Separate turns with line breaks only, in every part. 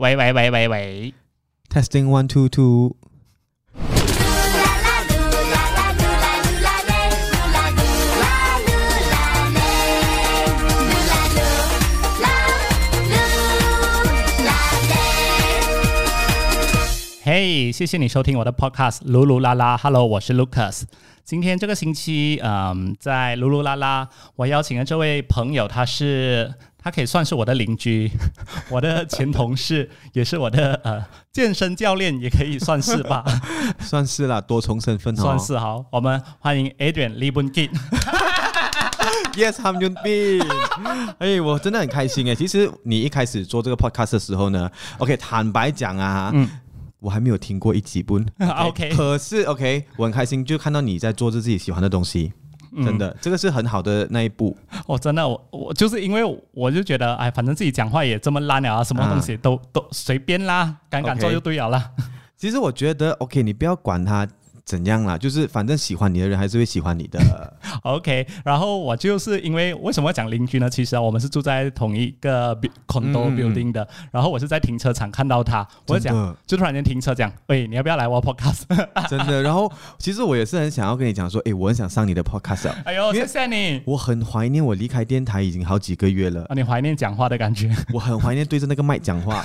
喂喂喂喂喂
，Testing one two two。
嘿，谢谢你收听我的 podcast 噜噜啦啦。Hello，我是 Lucas。今天这个星期，嗯，在噜噜啦啦，我邀请的这位朋友，他是他可以算是我的邻居，我的前同事，也是我的呃健身教练，也可以算是吧，
算是啦，多重身份哦。
算是好。我们欢迎 Adrian Lee Bun Kit。
Yes, I'm Yun Bin。哎，我真的很开心哎。其实你一开始做这个 podcast 的时候呢，OK，坦白讲啊，
嗯
我还没有听过一集 Bun。
OK，,
可是 OK，我很开心，就看到你在做着自己喜欢的东西。
嗯
真的，这个是很好的那一步。
我真的，我我就是因为我就觉得，哎，反正自己讲话也这么烂了啊，什么东西都、都随便啦，敢敢做就对了啦。
其实我觉得 OK，你不要管他怎样啦，就是反正喜欢你的人还是会喜欢你的。
OK，然后我就是因为为什么要讲邻居呢？其实啊，我们是住在同一个 condo
嗯
building 的，然后我是在停车场看到他，我就讲，就突然间停车讲，喂，你要不要来我 podcast？
真的。然后其实我也是很想要跟你讲说，哎，我很想上你的 podcast 啊。
哎呦，谢谢你。
我很怀念我离开电台已经好几个月了，
啊，你怀念讲话的感觉？
我很怀念对着那个麦讲话。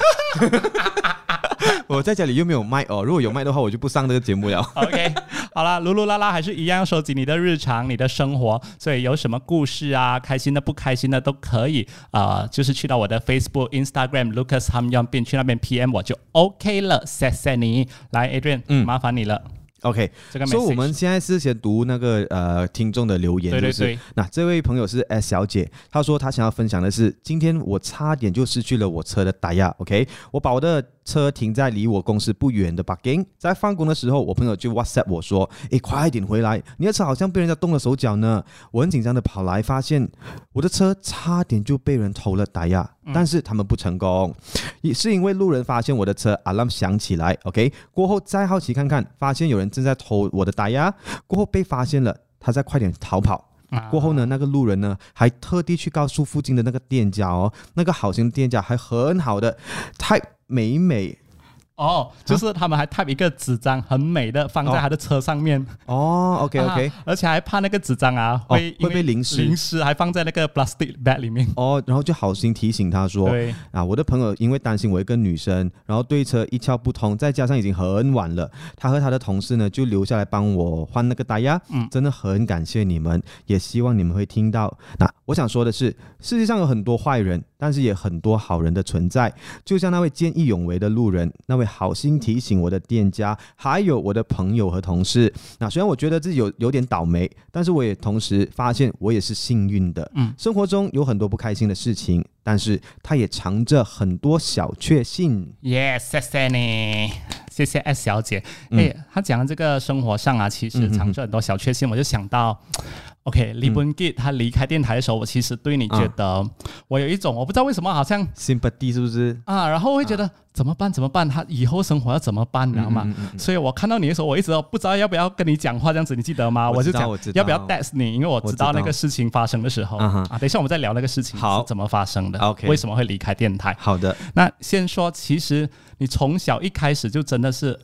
我在家里又没有麦哦，如果有麦的话，我就不上这个节目了。
OK，好啦，噜噜啦啦还是一样收集你的日常、你的生活，所以有什么故事啊，开心的、不开心的都可以，呃，就是去到我的 Facebook、Instagram Lucas Ham Yon 并去那边 PM 我就 OK 了，谢谢你。来，Adrian，嗯，麻烦你了。
OK，
这个
以我们现在是先读那个呃听众的留言，就是
对对对
那这位朋友是 S 小姐，她说她想要分享的是，今天我差点就失去了我车的打压，OK，我把我的车停在离我公司不远的 parking，在放工的时候，我朋友就 WhatsApp 我说，诶，快点回来，你的车好像被人家动了手脚呢。我很紧张的跑来，发现我的车差点就被人偷了打压，但是他们不成功，也是因为路人发现我的车 alarm 响起来，OK，过后再好奇看看，发现有人正在偷我的打压，过后被发现了，他在快点逃跑。
啊。
过后呢，那个路人呢还特地去告诉附近的那个店家哦，那个好心的店家还很好的太美美。
哦，就是他们还 type 一个纸张，很美的放在
哦。
他的车上面。
哦，OK OK，、
啊而且还怕那个纸张啊
哦
会
会被淋湿。
淋湿还放在那个 plastic bag 里面。
哦，然后就好心提醒他说，
对，
啊，我的朋友因为担心我一个女生，然后对车一窍不通，再加上已经很晚了，他和他的同事呢就留下来帮我换那个打压，
嗯。
真的很感谢你们，也希望你们会听到。那我想说的是，世界上有很多坏人，但是也很多好人的存在，就像那位见义勇为的路人，那位好心提醒我的店家，还有我的朋友和同事。那虽然我觉得自己有有点倒霉，但是我也同时发现我也是幸运的。
嗯
生活中有很多不开心的事情，但是它也藏着很多小确幸。
Yes，谢谢你，谢谢 S 小姐。
嗯
哎、她讲的这个生活上啊，其实藏着很多小确幸，我就想到，OK，李本 Git 他离开电台的时候，我其实对你觉得，我有一种我不知道为什么好像
sympathy 是不是？
啊，然后我会觉得、怎么办？怎么办？他以后生活要怎么办？你知道吗？所以我看到你的时候，我一直都不知道要不要跟你讲话，这样子你记得吗？
我
就讲
我
要不要 text 你，因为我知道那个事情发生的时候
啊
等一下我们再聊那个事情
好
是怎么发生的
OK
为什么会离开电台？
好的，
那先说，其实你从小一开始就真的是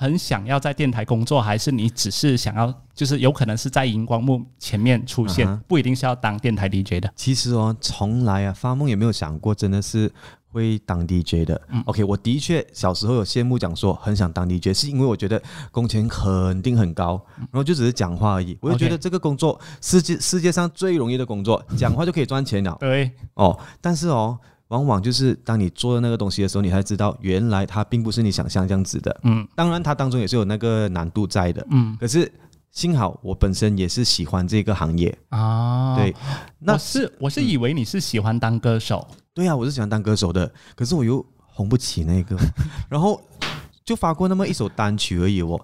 很想要在电台工作，还是你只是想要，就是有可能是在荧光幕前面出现，
啊
不一定是要当电台 DJ 的。
其实哦，从来啊，发梦也没有想过，真的是会当 DJ 的。OK，我的确小时候有羡慕讲说很想当 DJ，是因为我觉得工钱肯定很高，然后就只是讲话而已。我就觉得这个工作世界世界上最容易的工作，讲话就可以赚钱了。
对，
哦，但是哦，往往就是当你做的那个东西的时候，你才知道原来它并不是你想象这样子的。
嗯。
当然，它当中也是有那个难度在的。
嗯。
可是幸好我本身也是喜欢这个行业，
啊，
对，那
我是我是以为你是喜欢当歌手，
对啊，我是喜欢当歌手的，可是我又红不起那个，然后就发过那么一首单曲而已哦。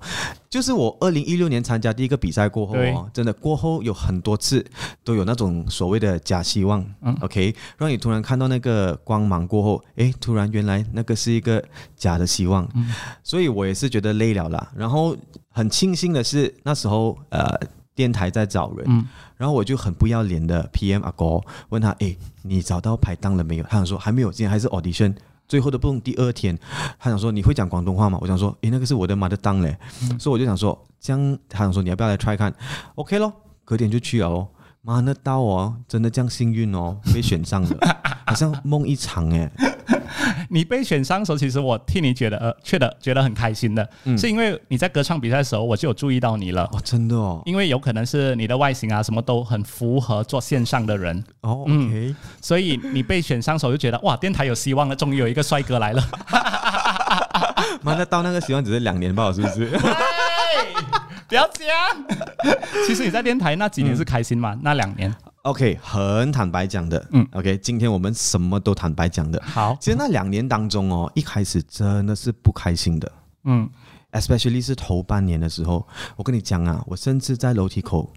就是我二零一六年参加第一个比赛过后哦，真的过后有很多次都有那种所谓的假希望、
嗯
o k 让你突然看到那个光芒过后，诶，突然原来那个是一个假的希望，
嗯
所以我也是觉得累了啦。然后很庆幸的是那时候呃电台在找人，
嗯
然后我就很不要脸的 PM 阿哥问他，诶，你找到排档了没有？他想说还没有，今天还是 audition。最后的不第二天，他想说你会讲广东话吗？我想说，诶，那个是我的 mother tongue 嘞，所以我就想说，这样他想说你要不要来 try 看？OK 咯，隔天就去了哦。妈，那到哦，真的这样幸运哦，被选上了，好像梦一场哎。
你被选上的时候，其实我替你觉得呃，觉得觉得很开心的，是因为你在歌唱比赛的时候，我就有注意到你了。
哦，真的哦，
因为有可能是你的外形啊，什么都很符合做线上的人。
哦，OK，
所以你被选上时候就觉得哇，电台有希望了，终于有一个帅哥来了。
妈，那到那个希望只是两年吧，是不是？
不要讲。其实你在电台那几年是开心吗？那两年
？OK，很坦白讲的。嗯，OK，今天我们什么都坦白讲的。
好，
其实那两年当中哦，一开始真的是不开心的。嗯，especially 是头半年的时候，我跟你讲啊，我甚至在楼梯口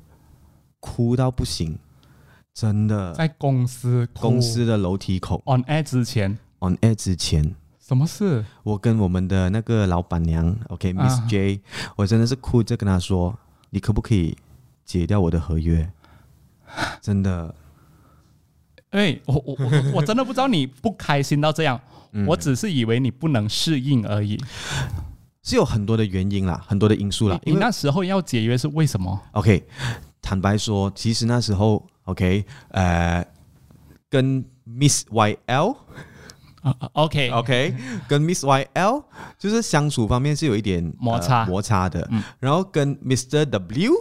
哭到不行，真的。
在公司
公司的楼梯口
，on air 之前
，on air 之前。
什么事？
我跟我们的那个老板娘，OK，Miss J，我真的是哭着跟她说：“你可不可以解掉我的合约？” 真的，
哎，我我我我真的不知道你不开心到这样，我只是以为你不能适应而已。
是有很多的原因啦，很多的因素啦。
你那时候要解约是为什么
？OK，坦白说，其实那时候 OK，呃，跟 Miss YL。
OK
OK，跟 Miss YL 就是相处方面是有一点
摩擦
摩擦的，然后跟 Mr W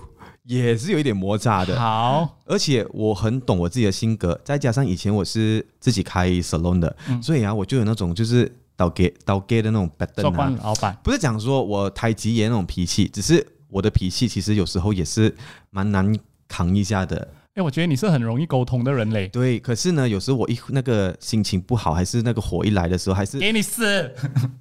也是有一点摩擦的。
好，
而且我很懂我自己的性格，再加上以前我是自己开 salon 的，所以啊，我就有那种就是倒给倒给的那种 bad
老板，
不是讲说我太急言那种脾气，只是我的脾气其实有时候也是蛮难扛一下的。
哎，我觉得你是很容易沟通的人嘞。
对，可是呢，有时候我一那个心情不好，还是那个火一来的时候，还是
给你死，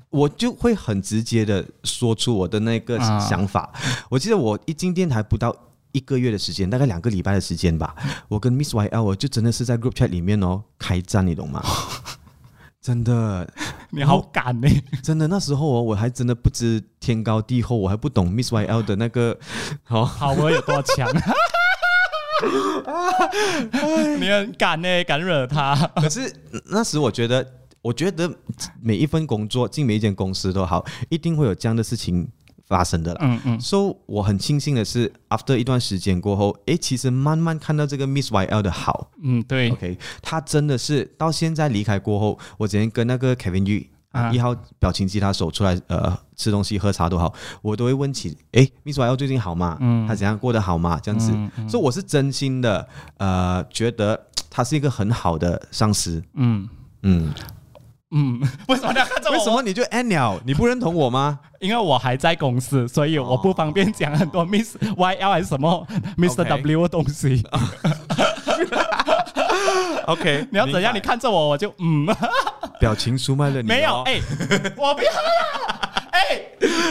我就会很直接的说出我的那个想法。我记得我一进电台不到一个月的时间，大概两个礼拜的时间吧，我跟 Miss YL 我就真的是在 Group Chat 里面哦开战，你懂吗？真的，
你好敢呢！
真的，那时候哦，我还真的不知天高地厚，我还不懂 Miss YL 的那个
好好我有多强。你很敢呢，敢惹他。
可是那时我觉得，我觉得每一份工作进每一间公司都好，一定会有这样的事情发生的啦。嗯嗯。所以我很庆幸的是，after 一段时间过后，哎，其实慢慢看到这个 Miss YL 的好。
嗯，对。
OK，他真的是到现在离开过后，我之前跟那个 Kevin Yu。一号表情吉他手出来，呃，吃东西喝茶都好，我都会问起，哎，Miss Y L 最近好吗？嗯，他怎样过得好吗？这样子，所以我是真心的，呃，觉得他是一个很好的上司。嗯
嗯嗯，为什么你要看着我？
为什么你就 N l？你不认同我吗？
因为我还在公司，所以我不方便讲很多 Miss Y L 还是什么 Mr W 的东西。
OK，
你要怎样？你看着我，我就嗯。
表情出卖了你？
没有，哎，我不要了，哎，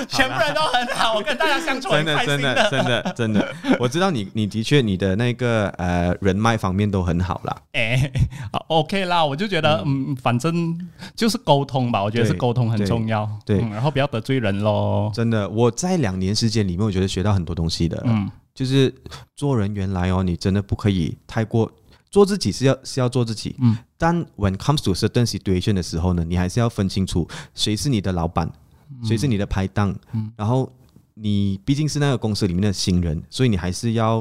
全部人都很好，我跟大家相处很开
心的，真的，真的，真的，我知道你，你的确你的那个呃人脉方面都很好啦。
哎，OK 啦，我就觉得嗯，反正就是沟通吧，我觉得是沟通很重要，
对，
然后不要得罪人喽。
真的，我在两年时间里面，我觉得学到很多东西的，嗯，就是做人原来哦，你真的不可以太过。做自己是要是要做自己，嗯，但 when comes to certain situation 的时候呢，你还是要分清楚谁是你的老板，谁是你的拍档，嗯，然后。你毕竟是那个公司里面的新人，所以你还是要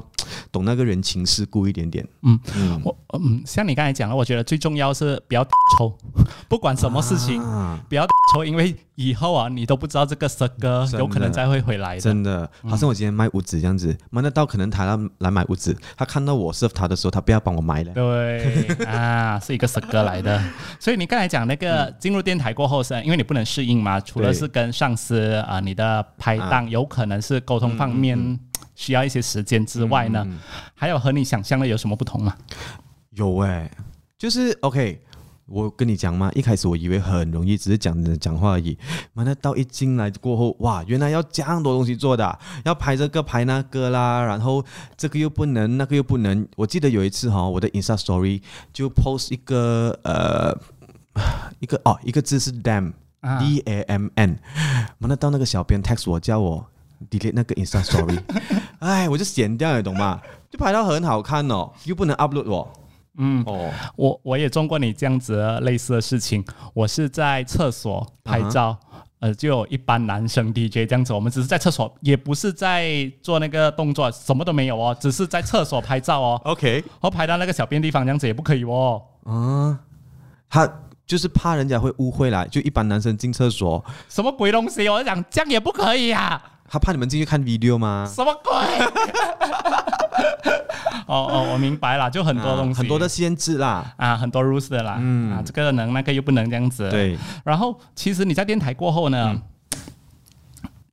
懂那个人情世故一点点。嗯
嗯，我嗯，像你刚才讲了，我觉得最重要是不要抽，不管什么事情，不要抽，因为以后啊，你都不知道这个蛇哥有可能再会回来的。
真的，好像我今天卖屋子这样子，卖得到可能他要来买屋子，他看到我 serve 他的时候，他不要帮我买了。
对 啊，是一个蛇哥来的。所以你刚才讲那个进入电台过后是，因为你不能适应嘛，除了是跟上司啊，你的拍档有。有可能是沟通方面需要一些时间之外呢，还有和你想象的有什么不同吗？
有哎，就是 OK，我跟你讲嘛，一开始我以为很容易，只是讲讲话而已。完了到一进来过后，哇，原来要这样多东西做的，要拍这个拍那个啦，然后这个又不能，那个又不能。我记得有一次哈，我的 Insta Story 就 post 一个呃一个哦一个字是 Dam，D A M N，完了到那个小编 text 我叫我。Delete 那个 Insta Story，哎，我就剪掉，你懂吗？就拍到很好看哦，又不能 upload 我，
嗯，
哦，
我我也做过你这样子类似的事情。我是在厕所拍照，呃，就有一般男生 DJ 这样子，我们只是在厕所，也不是在做那个动作，什么都没有哦，只是在厕所拍照哦。
OK，
然后拍到那个小便地方，这样子也不可以哦。
嗯，他就是怕人家会误会啦，就一般男生进厕所，
什么鬼东西？我就讲这样也不可以呀、
他怕你们进去看 video 吗？
什么鬼？哦哦，我明白了，就很多东西，
啊很多的限制啦。
啊，很多 rules 的啦，
嗯
啊，这个能那个又不能这样子。，
对，
然后其实你在电台过后呢，
嗯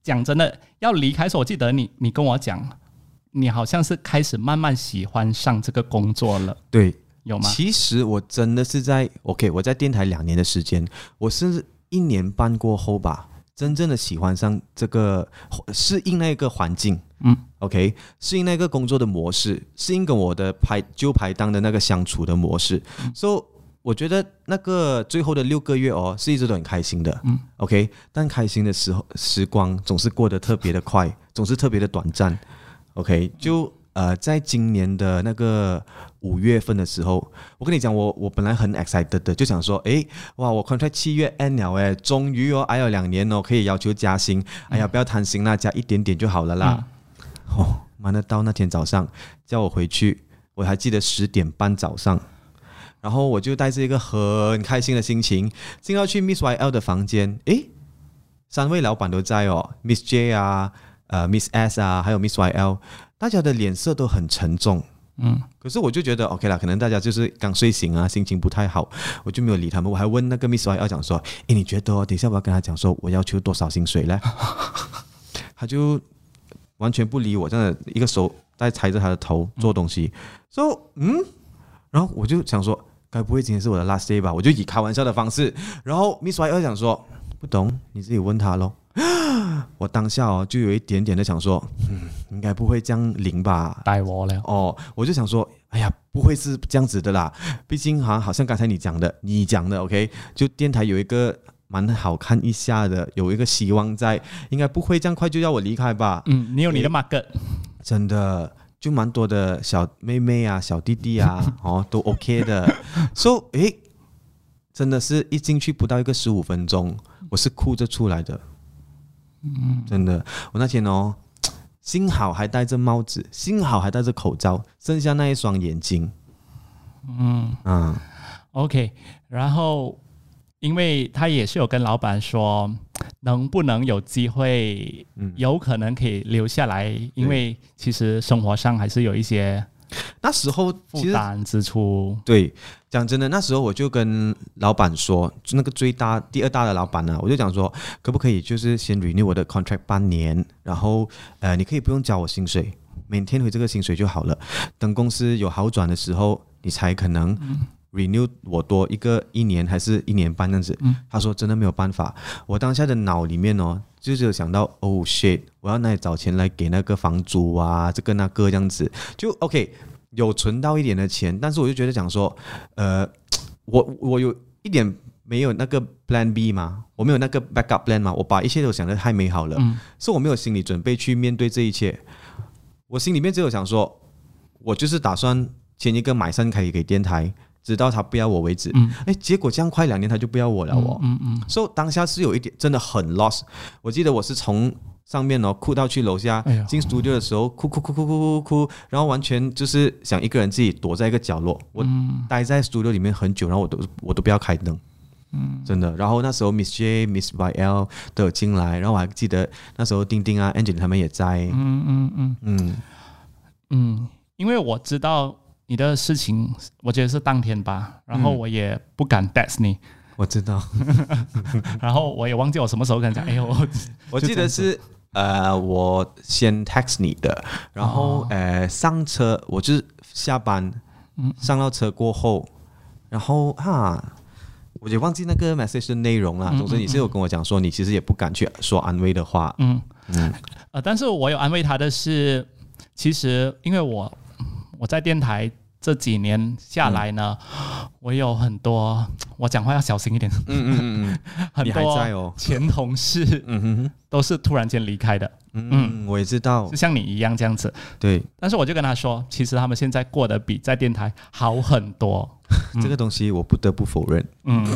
讲真的，要离开的时候，我记得你你跟我讲，你好像是开始慢慢喜欢上这个工作了，
对，
有吗？
其实我真的是在 OK，我在电台两年的时间，我是一年半过后吧，真正的喜欢上这个适应那个环境。
嗯
，OK，适应那个工作的模式，适应跟我的排旧排档的那个相处的模式。所、以我觉得那个最后的六个月哦，是一直都很开心的。
嗯
，OK，但开心的时候时光总是过得特别的快，总是特别的短暂。OK，就呃，在今年的那个五月份的时候，我跟你讲，我我本来很 excited 的，就想说，诶，哇，我 contract 七月 end 了，诶，终于哦，还有两年哦，可以要求加薪，哎呀，不要贪心啦，加一点点就好了啦。哦，妈的，到那天早上叫我回去，我还记得十点半早上。然后我就带着一个很开心的心情进到去 Miss YL 的房间，诶，三位老板都在哦，Miss J 啊，呃，Miss S 啊，还有 Miss YL，大家的脸色都很沉重。
嗯
可是我就觉得 OK 啦，可能大家就是刚睡醒啊，心情不太好，我就没有理他们。我还问那个 Miss YL 讲说，诶，你觉得哦，等一下我要跟他讲说我要求多少薪水呢？他就完全不理我，这样的一个手在抬着他的头做东西，说嗯，然后我就想说，该不会今天是我的 last day 吧？我就以开玩笑的方式，然后 Miss Y 二讲说不懂，你自己问他咯。我当下哦就有一点点的想说，嗯，应该不会这样灵吧？
带我了。
哦，我就想说，哎呀，不会是这样子的啦，毕竟好像好像刚才你讲的，你讲的 OK，就电台有一个蛮好看一下的，有一个希望在，应该不会这样快就要我离开吧？
嗯，你有你的 market，
真的就蛮多的小妹妹啊、小弟弟啊，哦，都 OK 的。So，诶，真的是一进去不到一个十五分钟，我是哭着出来的。嗯，真的，我那天哦，幸好还戴着帽子，幸好还戴着口罩，剩下那一双眼睛。
嗯。
啊
，，OK。然后，因为他也是有跟老板说，能不能有机会，
嗯。
有可能可以留下来，因为其实生活上还是有一些
那时候其实
负担支出。
对，讲真的，那时候我就跟老板说，就那个最大、第二大的老板呢、我就讲说，可不可以就是先 renew 我的 contract 半年，然后呃，你可以不用交我薪水，每天回这个薪水就好了。等公司有好转的时候，你才可能 renew 我多一个一年还是一年半这样子。他说真的没有办法，我当下的脑里面哦，就是有想到哦 shit，我要哪里找钱来给那个房租啊，这个那个这样子，就 OK。有存到一点的钱，但是我就觉得讲说，呃，我我有一点没有那个 Plan B 嘛，我没有那个 backup plan 嘛，我把一切都想的太美好了，
嗯
是我没有心理准备去面对这一切。我心里面只有想说，我就是打算签一个买三开给电台，直到他不要我为止。
嗯
哎，结果这样快两年他就不要我了哦。
嗯嗯
所以当下是有一点真的很 lost。我记得我是从上面哦哭到去楼下
哎，
进 studio 的时候哭哭哭哭哭哭哭，然后完全就是想一个人自己躲在一个角落。我
嗯
待在 studio 里面很久，然后我都我都不要开灯。
嗯
真的。然后那时候 Miss J、Miss YL 都有进来，然后我还记得那时候丁丁啊、Angel 他们也在。
嗯嗯嗯
嗯
嗯，因为我知道你的事情，我觉得是当天吧，然后
嗯
我也不敢 text 你，
我知道，
然后我也忘记我什么时候跟你讲，哎呦，我
我记得是呃，我先 text 你的，然后、
哦
呃上车，我就是下班，
嗯
上到车过后，然后哈。我就忘记那个 message 的内容了。
嗯
总之，你是有跟我讲说，你其实也不敢去说安慰的话。
嗯
嗯
呃，但是我有安慰他的是，其实因为我我在电台这几年下来呢，我有很多，我讲话要小心一点。
嗯嗯嗯
很多
哦
前同事
嗯嗯哼
都是突然间离开的，
嗯嗯，我也知道
就，像你一样这样子。
对
但是我就跟他说，其实他们现在过得比在电台好很多。
这个东西我不得不否认，
嗯，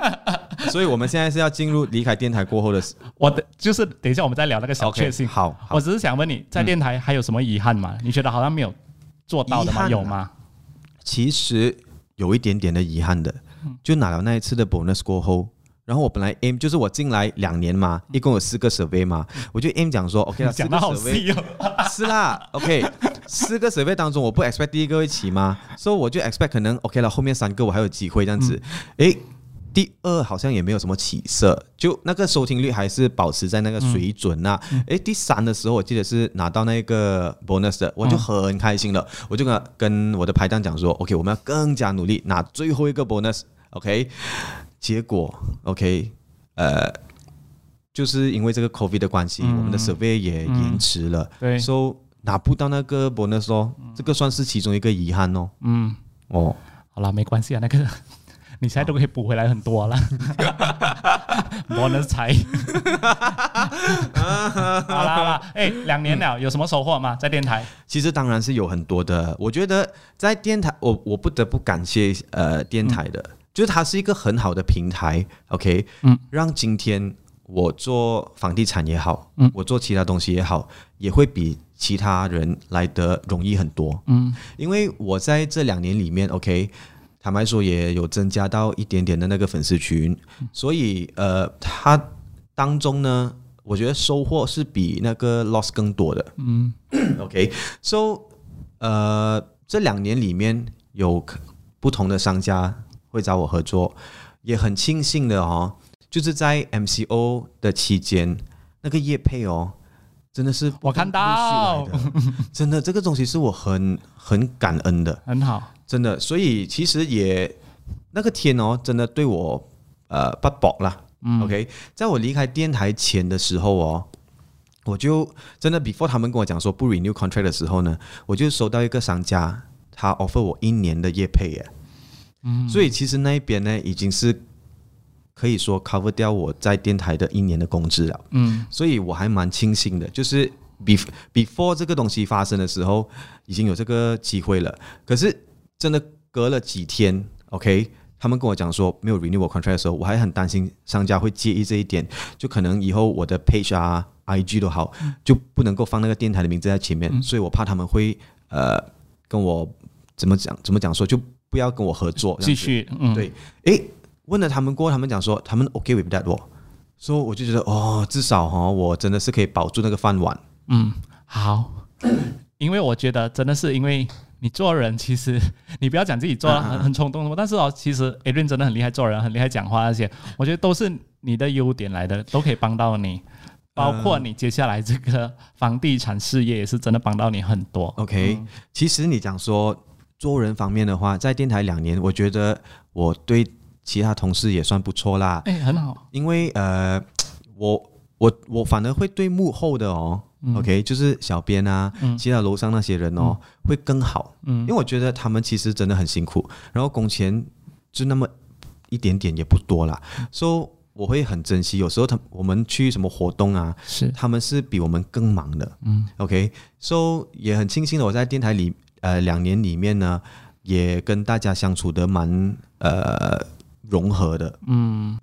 所以我们现在是要进入离开电台过后的
我的就是等一下我们再聊那个小确幸。
好，好
我只是想问你，在电台还有什么遗憾吗？你觉得好像没有做到的吗？
啊
有吗？
其实有一点点的遗憾的，
嗯
就拿了那一次的 bonus 过后，然后我本来 aim 就是我进来两年嘛，一共有四个 survey 嘛，我就 aim 讲说 OK 了，
讲的好
survey
细哦。
是啦，OK，四个 survey 当中我不 expect 第一个会起吗？所以我就 expect 可能 OK 了，后面三个我还有机会这样子，诶。第二好像也没有什么起色，就那个收听率还是保持在那个水准呐、诶，第三的时候我记得是拿到那个 bonus 的，我就很开心了，我就跟跟我的排档讲说，OK，我们要更加努力拿最后一个 bonus，OK，、结果 OK，呃，就是因为这个 COVID 的关系，我们的 survey 也延迟了，
对
，so 拿不到那个 bonus 哦，这个算是其中一个遗憾哦。
嗯，
哦，
好了，没关系啊，那个你现在都可以补回来很多了。bonus 才。好啦好啦，哎，两年了，有什么收获吗？在电台？
其实当然是有很多的，我觉得在电台，我我不得不感谢呃电台的，就是它是一个很好的平台，OK，
嗯，
让今天我做房地产也好，
嗯
我做其他东西也好，也会比其他人来得容易很多。
嗯
因为我在这两年里面，OK，坦白说也有增加到一点点的那个粉丝群，所以呃，它当中呢，我觉得收获是比那个 loss 更多的。
嗯。
OK，so 呃，这两年里面有不同的商家会找我合作，也很庆幸的哦，就是在 MCO 的期间，那个业配哦，真的是
我看到。
真的这个东西是我很很感恩的，
很好。
真的，所以其实也那个天哦，真的对我呃不薄啦。
嗯
OK，在我离开电台前的时候哦，我就真的 before 他们跟我讲说不 renew contract 的时候呢，我就收到一个商家，他 offer 我一年的业配耶。
嗯
所以其实那一边呢，已经是可以说 cover 掉我在电台的一年的工资了。
嗯
所以我还蛮庆幸的，就是 before before 这个东西发生的时候，已经有这个机会了。可是真的隔了几天，OK，他们跟我讲说没有 renew 我 contract 的时候，我还很担心商家会介意这一点，就可能以后我的 page 啊、IG 都好，就不能够放那个电台的名字在前面，所以我怕他们会呃跟我怎么讲怎么讲说，就不要跟我合作，
继续。嗯，
对，诶，问了他们过后，他们讲说他们 OK with that 我，所以我就觉得哦，至少哈、哦，我真的是可以保住那个饭碗。
嗯，好。因为我觉得真的是因为你做人，其实 你不要讲自己做得很很冲动什么，但是哦，其实 Adrian 真的很厉害，做人很厉害，讲话那些，我觉得都是你的优点来的，都可以帮到你。包括你接下来这个房地产事业也是真的帮到你很多。
OK，、其实你讲说做人方面的话，在电台两年，我觉得我对其他同事也算不错啦，
哎，很好。
因为呃，我我我反而会对幕后的哦。OK，就是小编啊，
嗯
其他楼上那些人哦，会更好，
嗯
因为我觉得他们其实真的很辛苦，然后工钱就那么一点点也不多啦，所、以我会很珍惜。有时候他我们去什么活动啊，
是，
他们是比我们更忙的。
嗯
OK，so、也很庆幸的，我在电台里呃两年里面呢，也跟大家相处的蛮呃融合的。
嗯。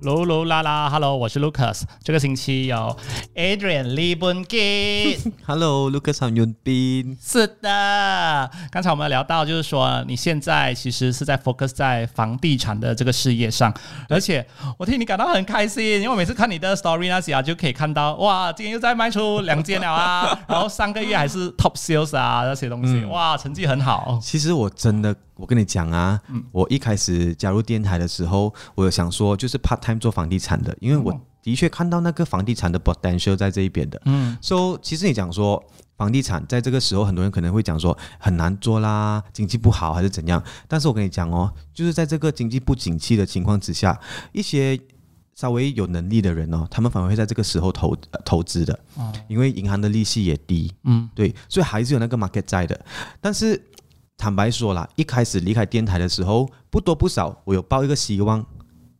噜噜啦啦，Hello，我是 Lucas。这个星期有 Adrian Lee Bun Git。
Hello，Lucas 和윤斌。
是的，刚才我们聊到，就是说你现在其实是在 focus 在房地产的这个事业上，而且我替你感到很开心，因为我每次看你的 story 那些啊，就可以看到哇，今天又在卖出两间了啊，然后上个月还是 top sales 啊那些东西，哇，成绩很好。
其实我真的，我跟你讲啊，我一开始加入电台的时候，我有想说就是 part time 做房地产的，因为我的确看到那个房地产的 potential 在这一边的。
嗯。
So 其实你讲说房地产在这个时候，很多人可能会讲说很难做啦，经济不好还是怎样。但是我跟你讲哦，就是在这个经济不景气的情况之下，一些稍微有能力的人哦，他们反而会在这个时候投、呃投资的，
哦。
因为银行的利息也低，
嗯。
对，所以还是有那个 market 在的。但是坦白说啦，一开始离开电台的时候，不多不少，我有抱一个希望，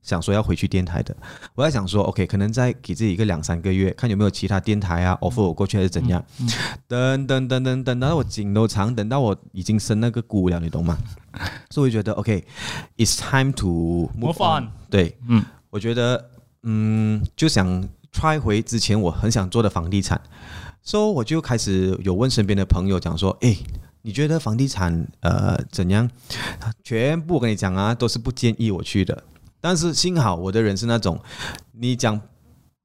想说要回去电台的。我在想说，OK，可能再给自己一个两三个月，看有没有其他电台啊 offer 我过去还是怎样。等等等等等到我颈都长，等到我已经生那个菇了，你懂吗？所以我觉得 OK，it's、time to move,
on
对，
嗯
我觉得嗯，就想 try 回之前我很想做的房地产，所、以我就开始有问身边的朋友讲说，诶，你觉得房地产呃怎样？全部跟你讲啊，都是不建议我去的。但是幸好我的人是那种，你讲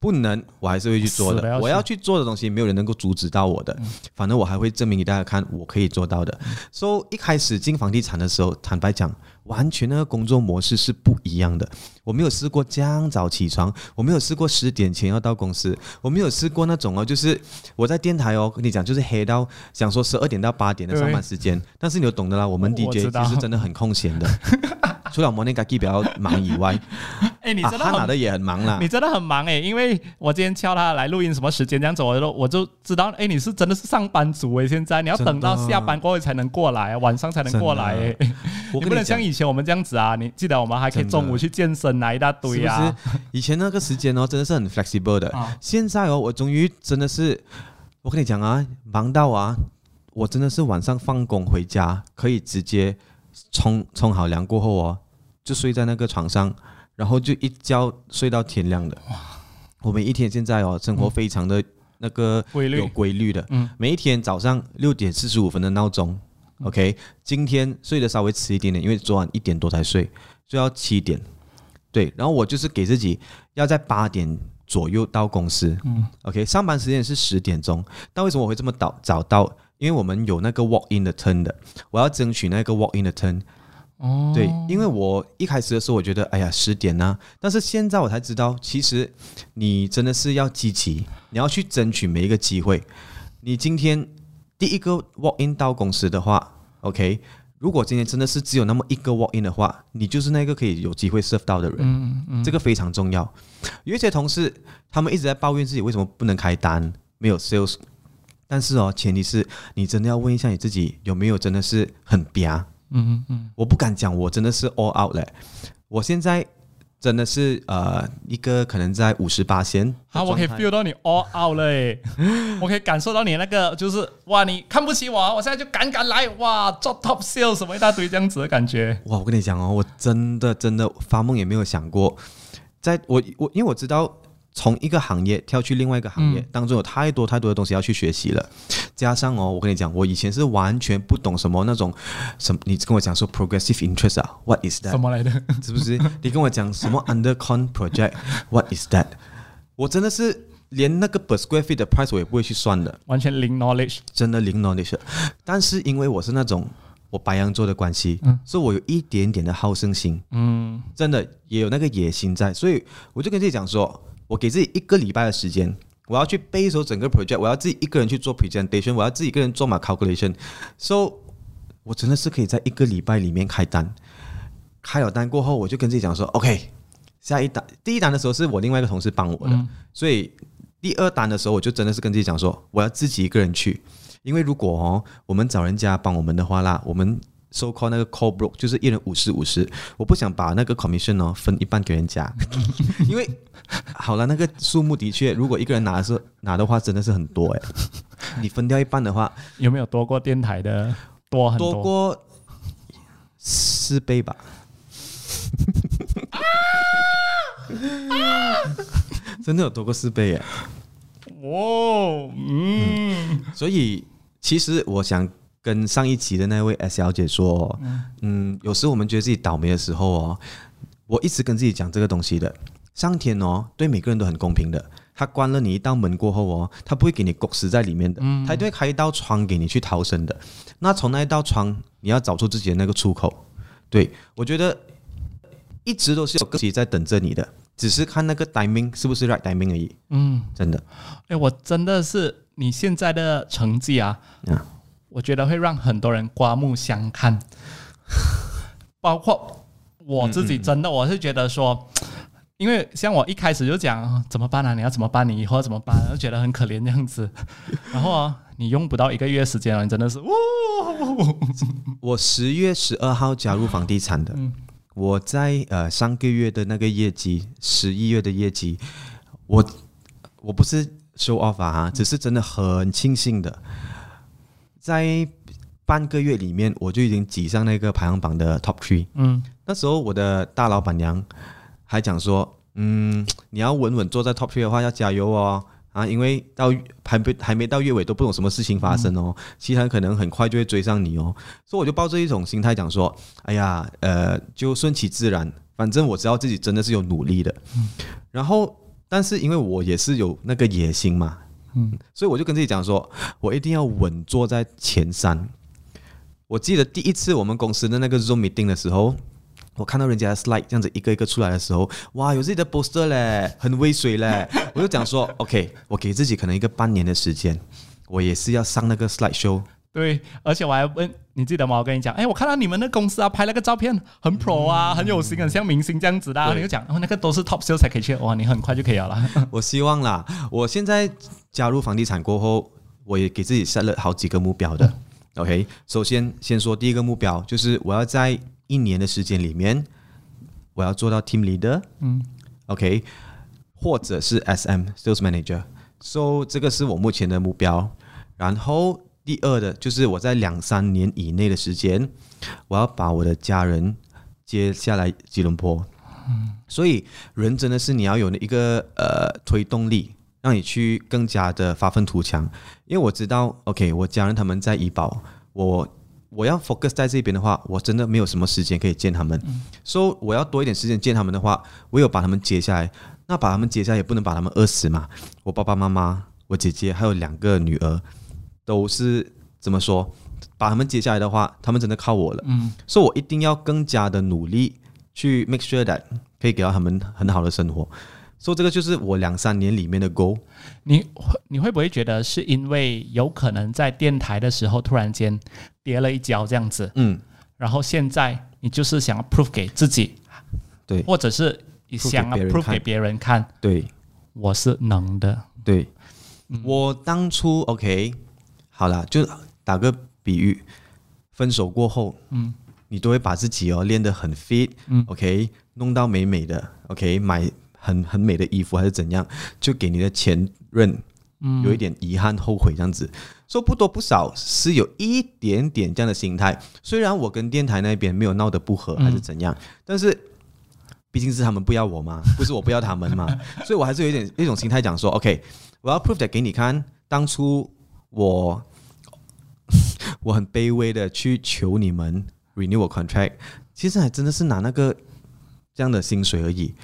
不能，我还是会去做的。我要去做的东西，没有人能够阻止到我的。反正我还会证明给大家看，我可以做到的。所、以一开始进房地产的时候，坦白讲，完全那个工作模式是不一样的。我没有试过这样早起床，我没有试过十点前要到公司，我没有试过那种哦，就是我在电台哦，跟你讲就是黑到想说十二点到八点的上班时间，但是你有懂得啦，我们 DJ 其实真的很空闲的，除了 morning g a 比较忙以外，
哎、你
啊，
真的很、
哈拿的也很忙啦
你。真的很忙哎、因为我今天敲他来录音什么时间这样子，我就我就知道，哎、你是真的是上班族哎、现在你要等到下班过后才能过来，晚上才能过来哎、你不能像以前我们这样子啊！你记得我们还可以中午去健身啊，一大堆
是
啊。
以前那个时间哦，真的是很 flexible 的。
啊
现在哦，我终于真的是，我跟你讲啊，忙到啊，我真的是晚上放工回家，可以直接冲冲好凉过后哦，就睡在那个床上，然后就一觉睡到天亮的。我们一天现在哦，生活非常的那个
规律。
有规律的，
嗯。
每一天早上六点四十五分的闹钟，OK，今天睡得稍微迟一点点，因为昨晚一点多才睡，睡到七点，对，然后我就是给自己要在八点左右到公司，
嗯。
OK，上班时间是十点钟，但为什么我会这么早早到？因为我们有那个 walk in 的 turn 的，我要争取那个 walk in 的 turn。
哦，
对，因为我一开始的时候我觉得，哎呀，十点呢、但是现在我才知道，其实你真的是要积极，你要去争取每一个机会。你今天第一个 walk in 到公司的话，OK，如果今天真的是只有那么一个 walk in 的话，你就是那个可以有机会 serve 到的人。
嗯嗯，
这个非常重要。有一些同事，他们一直在抱怨自己为什么不能开单，没有 sales。但是哦，前提是你真的要问一下你自己有没有真的是很嗲。
嗯嗯
我不敢讲，我真的是 all out 嘞。我现在真的是呃一个可能在五十八线。
好，我可以 feel 到你 all out 嘞，我可以感受到你那个就是哇，你看不起我，我现在就敢敢来哇，做 top sales 什么一大堆这样子的感觉。
哇，我跟你讲哦，我真的真的发梦也没有想过，在我我因为我知道从一个行业跳去另外一个行业、
嗯
当中有太多太多的东西要去学习了，加上哦，我跟你讲，我以前是完全不懂什么那种什么，你跟我讲说 progressive interest 啊，what is that？
什么来的？
是不是？你跟我讲什么 undercon project，what is that？我真的是连那个 per square feet 的 price 我也不会去算的。
完全零 knowledge。
真的零 knowledge，但是因为我是那种我白羊座的关系，
嗯
所以我有一点点的好胜心，
嗯
真的也有那个野心在，所以我就跟自己讲说，我给自己一个礼拜的时间，我要去背熟整个 project，我要自己一个人去做 presentation，我要自己一个人做嘛 calculation，so 我真的是可以在一个礼拜里面开单，开了单过后，我就跟自己讲说，OK，下一单第一单的时候是我另外一个同事帮我的，
嗯。
所以第二单的时候，我就真的是跟自己讲说，我要自己一个人去，因为如果哦我们找人家帮我们的话啦，我们 so call 那个 call broke 就是一人五十五十，我不想把那个 commission 哦分一半给人家，因为好了，那个数目的确，如果一个人拿的是拿的话，真的是很多哎，你分掉一半的话，
有没有多过电台的多很
多？过四倍吧。真的有多过四倍耶！
哦，嗯。
所以其实我想跟上一集的那位 S 小姐说，嗯，有时我们觉得自己倒霉的时候哦，我一直跟自己讲这个东西的，上天哦对每个人都很公平的。他关了你一道门过后哦，他不会给你裹死在里面的，他一定会开一道窗给你去逃生的。那从那一道窗，你要找出自己的那个出口。对我觉得一直都是有自己在等着你的，只是看那个 timing 是不是 right timing 而已，
嗯，
真的。
哎，我真的是你现在的成绩啊，
啊
我觉得会让很多人刮目相看，包括我自己，真的我是觉得说。因为像我一开始就讲啊怎么办啊，你要怎么办？你以后要怎么办？就觉得很可怜这样子。然后啊，你用不到一个月时间了，你真的是，哇！
我十月十二号加入房地产的，
嗯
我在呃上个月的那个业绩，十一月的业绩，我我不是 show off 啊，只是真的很庆幸的，在半个月里面我就已经挤上那个排行榜的 top three。
嗯。
那时候我的大老板娘还讲说，嗯，你要稳稳坐在 top three 的话，要加油哦。啊，因为到还没还没到月尾都不懂什么事情发生哦，其他人可能很快就会追上你哦，所以我就抱着一种心态讲说，哎呀，呃，就顺其自然，反正我知道自己真的是有努力的，然后，但是因为我也是有那个野心嘛，
嗯
所以我就跟自己讲说，我一定要稳坐在前三。我记得第一次我们公司的那个 Zoom meeting 的时候，我看到人家的 slide 这样子一个一个出来的时候，哇，有自己的 poster 嘞，很威水嘞，我就讲说，OK，我给自己可能一个半年的时间，我也是要上那个 slide show。
对，而且我还问你记得吗？我跟你讲，哎，我看到你们的公司啊，拍了个照片很 pro 啊，很有型，很像明星这样子的、你就讲，哦，那个都是 top sales 才可以去，哇，你很快就可以了啦。
我希望啦，我现在加入房地产过后，我也给自己 set 了好几个目标的。OK，首先先说第一个目标，就是我要在一年的时间里面，我要做到 team leader，
嗯
，OK，或者是 SM sales manager。So 这个是我目前的目标。然后第二的就是我在两三年以内的时间，我要把我的家人接下来吉隆坡。所以人真的是你要有一个呃推动力，让你去更加的发愤图强。因为我知道，OK，我家人他们在怡保，我我要 focus 在这边的话，我真的没有什么时间可以见他们。所以我要多一点时间见他们的话，我有把他们接下来。那把他们接下来也不能把他们饿死嘛。我爸爸妈妈、我姐姐还有两个女儿，都是怎么说？把他们接下来的话，他们真的靠我了。
嗯，
所以我一定要更加的努力去 make sure that 可以给到他们很好的生活。所以这个就是我两三年里面的 goal。
你会你会不会觉得是因为有可能在电台的时候突然间跌了一跤这样子，
嗯，
然后现在你就是想要 prove 给自己，
对
或者是想 prove 给别人看，
对
我是能的。
对，我当初 OK 好了，就打个比喻，分手过后，
嗯，
你都会把自己哦练得很 fit，
嗯
，OK，弄到美美的，OK，买很很美的衣服还是怎样，就给你的前任
嗯。
有一点遗憾、后悔这样子。说不多不少是有一点点这样的心态。虽然我跟电台那边没有闹得不和还是怎样，但是毕竟是他们不要我嘛，不是我不要他们嘛，所以我还是有一点一种心态讲说，OK，我要 prove that 给你看，当初我 我很卑微的去求你们 renew 我 contract，其实还真的是拿那个这样的薪水而已。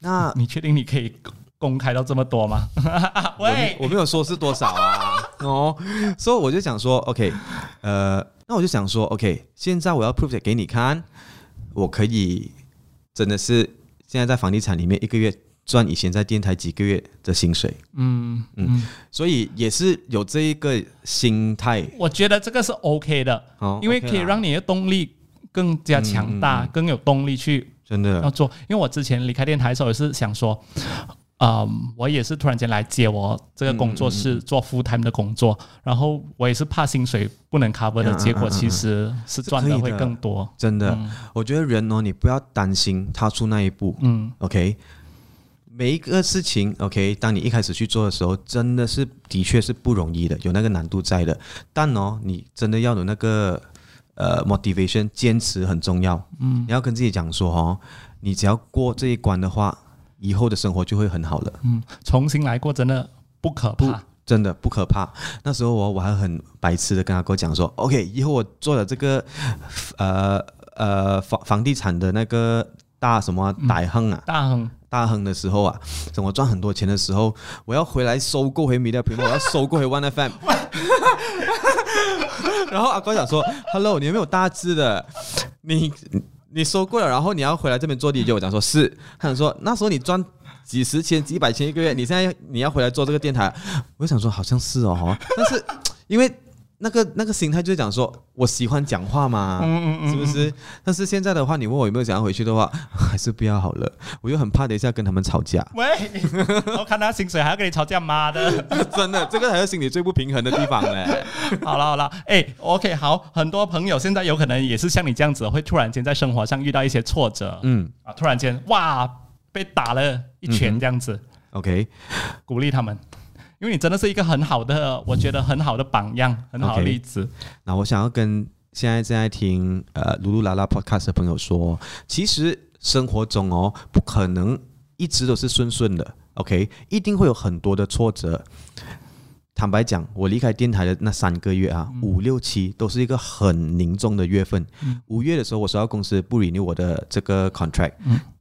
那
你确定你可以公公开到这么多吗？
我没，我没有说是多少啊，哦，所以我就想说，OK，呃，那我就想说，OK，现在我要 prove 给你看，我可以真的是现在在房地产里面一个月赚以前在电台几个月的薪水，
嗯
嗯。
嗯，
所以也是有这一个心态。
我觉得这个是 OK 的，
哦，
因为可以
啦。
让你的动力更加强大，
嗯嗯嗯。
更有动力去
真的。
要做。因为我之前离开电台的时候也是想说，嗯，我也是突然间来接我这个工作室做 full time 的工作，然后我也是怕薪水不能 cover 的结果，其实是赚的会更多。
真的，
嗯。
我觉得人哦，你不要担心踏出那一步，
嗯。
OK，每一个事情，OK，当你一开始去做的时候，真的是的确是不容易的，有那个难度在的。但哦，你真的要有那个呃 motivation，坚持很重要。
嗯
你要跟自己讲说哦，你只要过这一关的话，以后的生活就会很好了。
嗯，重新来过真的不可怕。
真的不可怕。那时候我我还很白痴的跟他跟我讲说，OK，以后我做了这个呃呃房房地产的那个大什么啊大亨啊，
大亨，
大亨的时候啊，等我赚很多钱的时候，我要回来收购回米的屏幕我要收购回 One FM。然后阿哥讲说：“Hello，你有没有大志的？你你收过了，然后你要回来这边做 DJ，我讲说是，他想说那时候你赚几十千、几百千一个月，你现在你要回来做这个电台，我想说好像是哦，但是因为那个那个心态就是讲说我喜欢讲话嘛，
嗯嗯
是不是？但是现在的话，你问我有没有想要回去的话，还是不要好了，我又很怕等一下跟他们吵架，
喂，我看他薪水还要跟你吵架，妈的！
真的，这个才是心里最不平衡的地方嘞。
好了好了，哎，OK，好，很多朋友现在有可能也是像你这样子，会突然间在生活上遇到一些挫折，
嗯。
啊，突然间哇被打了一拳这样子
，，OK，
鼓励他们，因为你真的是一个很好的，我觉得很好的榜样，很好的例子。
那我想要跟现在正在听呃噜噜啦啦 podcast 的朋友说，其实生活中哦，不可能一直都是顺顺的，OK，一定会有很多的挫折。坦白讲，我离开电台的那三个月啊，五六七都是一个很凝重的月份。五月的时候，我收到公司不 renew 我的这个 contract，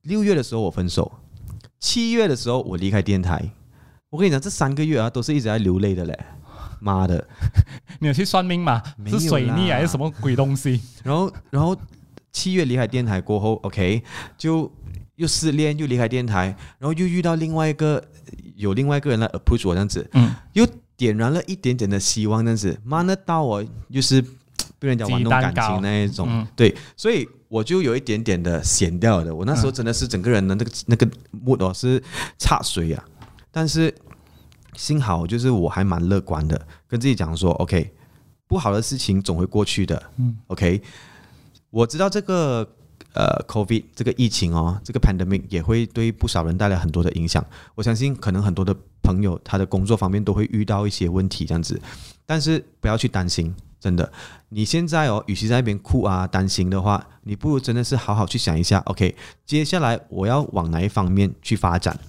六月的时候我分手，七月的时候我离开电台。我跟你讲，这三个月啊，都是一直在流泪的嘞。妈的！
你有去算命吗？是水逆
啦
还是什么鬼东西？
然后，然后七月离开电台过后，OK，就又失恋，又离开电台，然后又遇到另外一个有另外一个人来 approach 我这样子，
嗯，
又点燃了一点点的希望，这样子，妈的到我又是 被人家玩弄感情那一种，
嗯
对，所以我就有一点点的闲掉的。我那时候真的是整个人的那个那个 mood 哦是差水啊，但是幸好就是我还蛮乐观的，跟自己讲说，OK，不好的事情总会过去的，
嗯
，OK，我知道这个。呃，COVID 这个疫情哦，这个 pandemic 也会对不少人带来很多的影响。我相信可能很多的朋友他的工作方面都会遇到一些问题这样子，但是不要去担心，真的。你现在哦，与其在那边哭啊担心的话，你不如真的是好好去想一下，OK，接下来我要往哪一方面去发展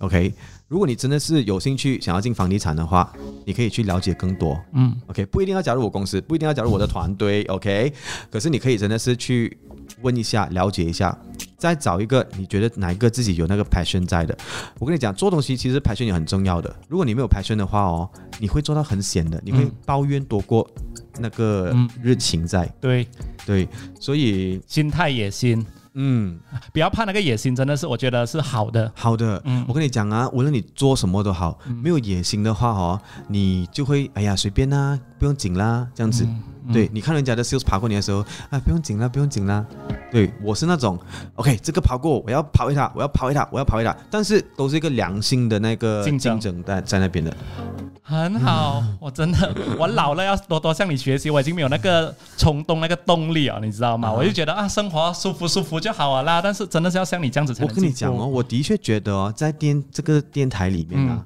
，OK。如果你真的是有兴趣想要进房地产的话，你可以去了解更多，
嗯
，OK，不一定要加入我公司，不一定要加入我的团队，OK，可是你可以真的是去问一下，了解一下，再找一个你觉得哪一个自己有那个 passion 在的。我跟你讲，做东西其实 passion 也很重要的。如果你没有 passion 的话哦，你会做到很闲的，你会
嗯
抱怨多过那个
嗯
热情在。
对，
对，所以
心态也心，
嗯，
不要怕那个野心，真的是我觉得是好的。
好的，
嗯
我跟你讲啊，无论你做什么都好，没有野心的话哦，你就会哎呀随便啦，不用紧啦，这样子。
嗯
对，你看人家的 sales 爬过你的时候，啊，不用紧啦，不用紧啦。对我是那种，OK，这个跑过，我要跑一下，我要跑一下，我要跑一下，但是都是一个良性的那个
竞争
在在那边的。
很好，我真的，我老了要多多向你学习，我已经没有那个冲动、那个动力啊，你知道吗？
啊
我就觉得啊，生活舒服舒服就好了啦。但是真的是要像你这样子才
我跟你讲哦，，我的确觉得哦，在电这个电台里面啊，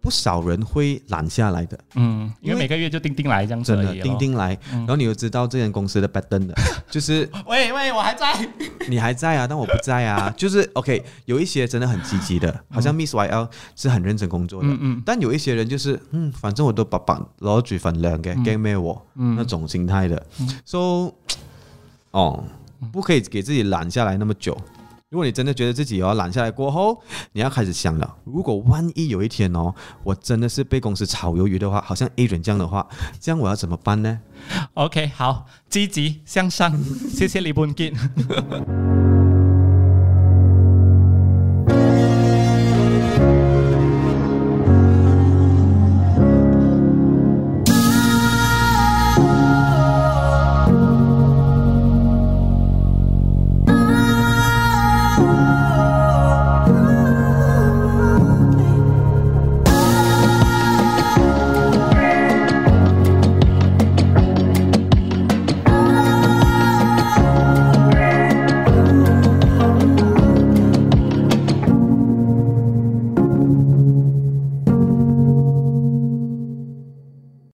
不少人会懒下来的。
嗯，因
因为
为每个月就钉钉来这样子
真的
而已、哦。
钉钉来，然后你又知道这间公司的 pattern 的，就是
喂喂，我还在。
你还在啊，但我不在啊。就是 OK，有一些真的很积极的，好像 Miss YL 是很认真工作的，
嗯嗯
但有一些人就是嗯，反正我都把把攞住份糧嘅，驚咩我、
嗯
那种心态的。So，哦，不可以给自己懒下来那么久。如果你真的觉得自己要懒下来过后，你要开始想了，如果万一有一天哦，我真的是被公司炒鱿鱼的话，好像 A 人这样的话，这样我要怎么办呢
？OK，好，积极向上，谢谢李本杰。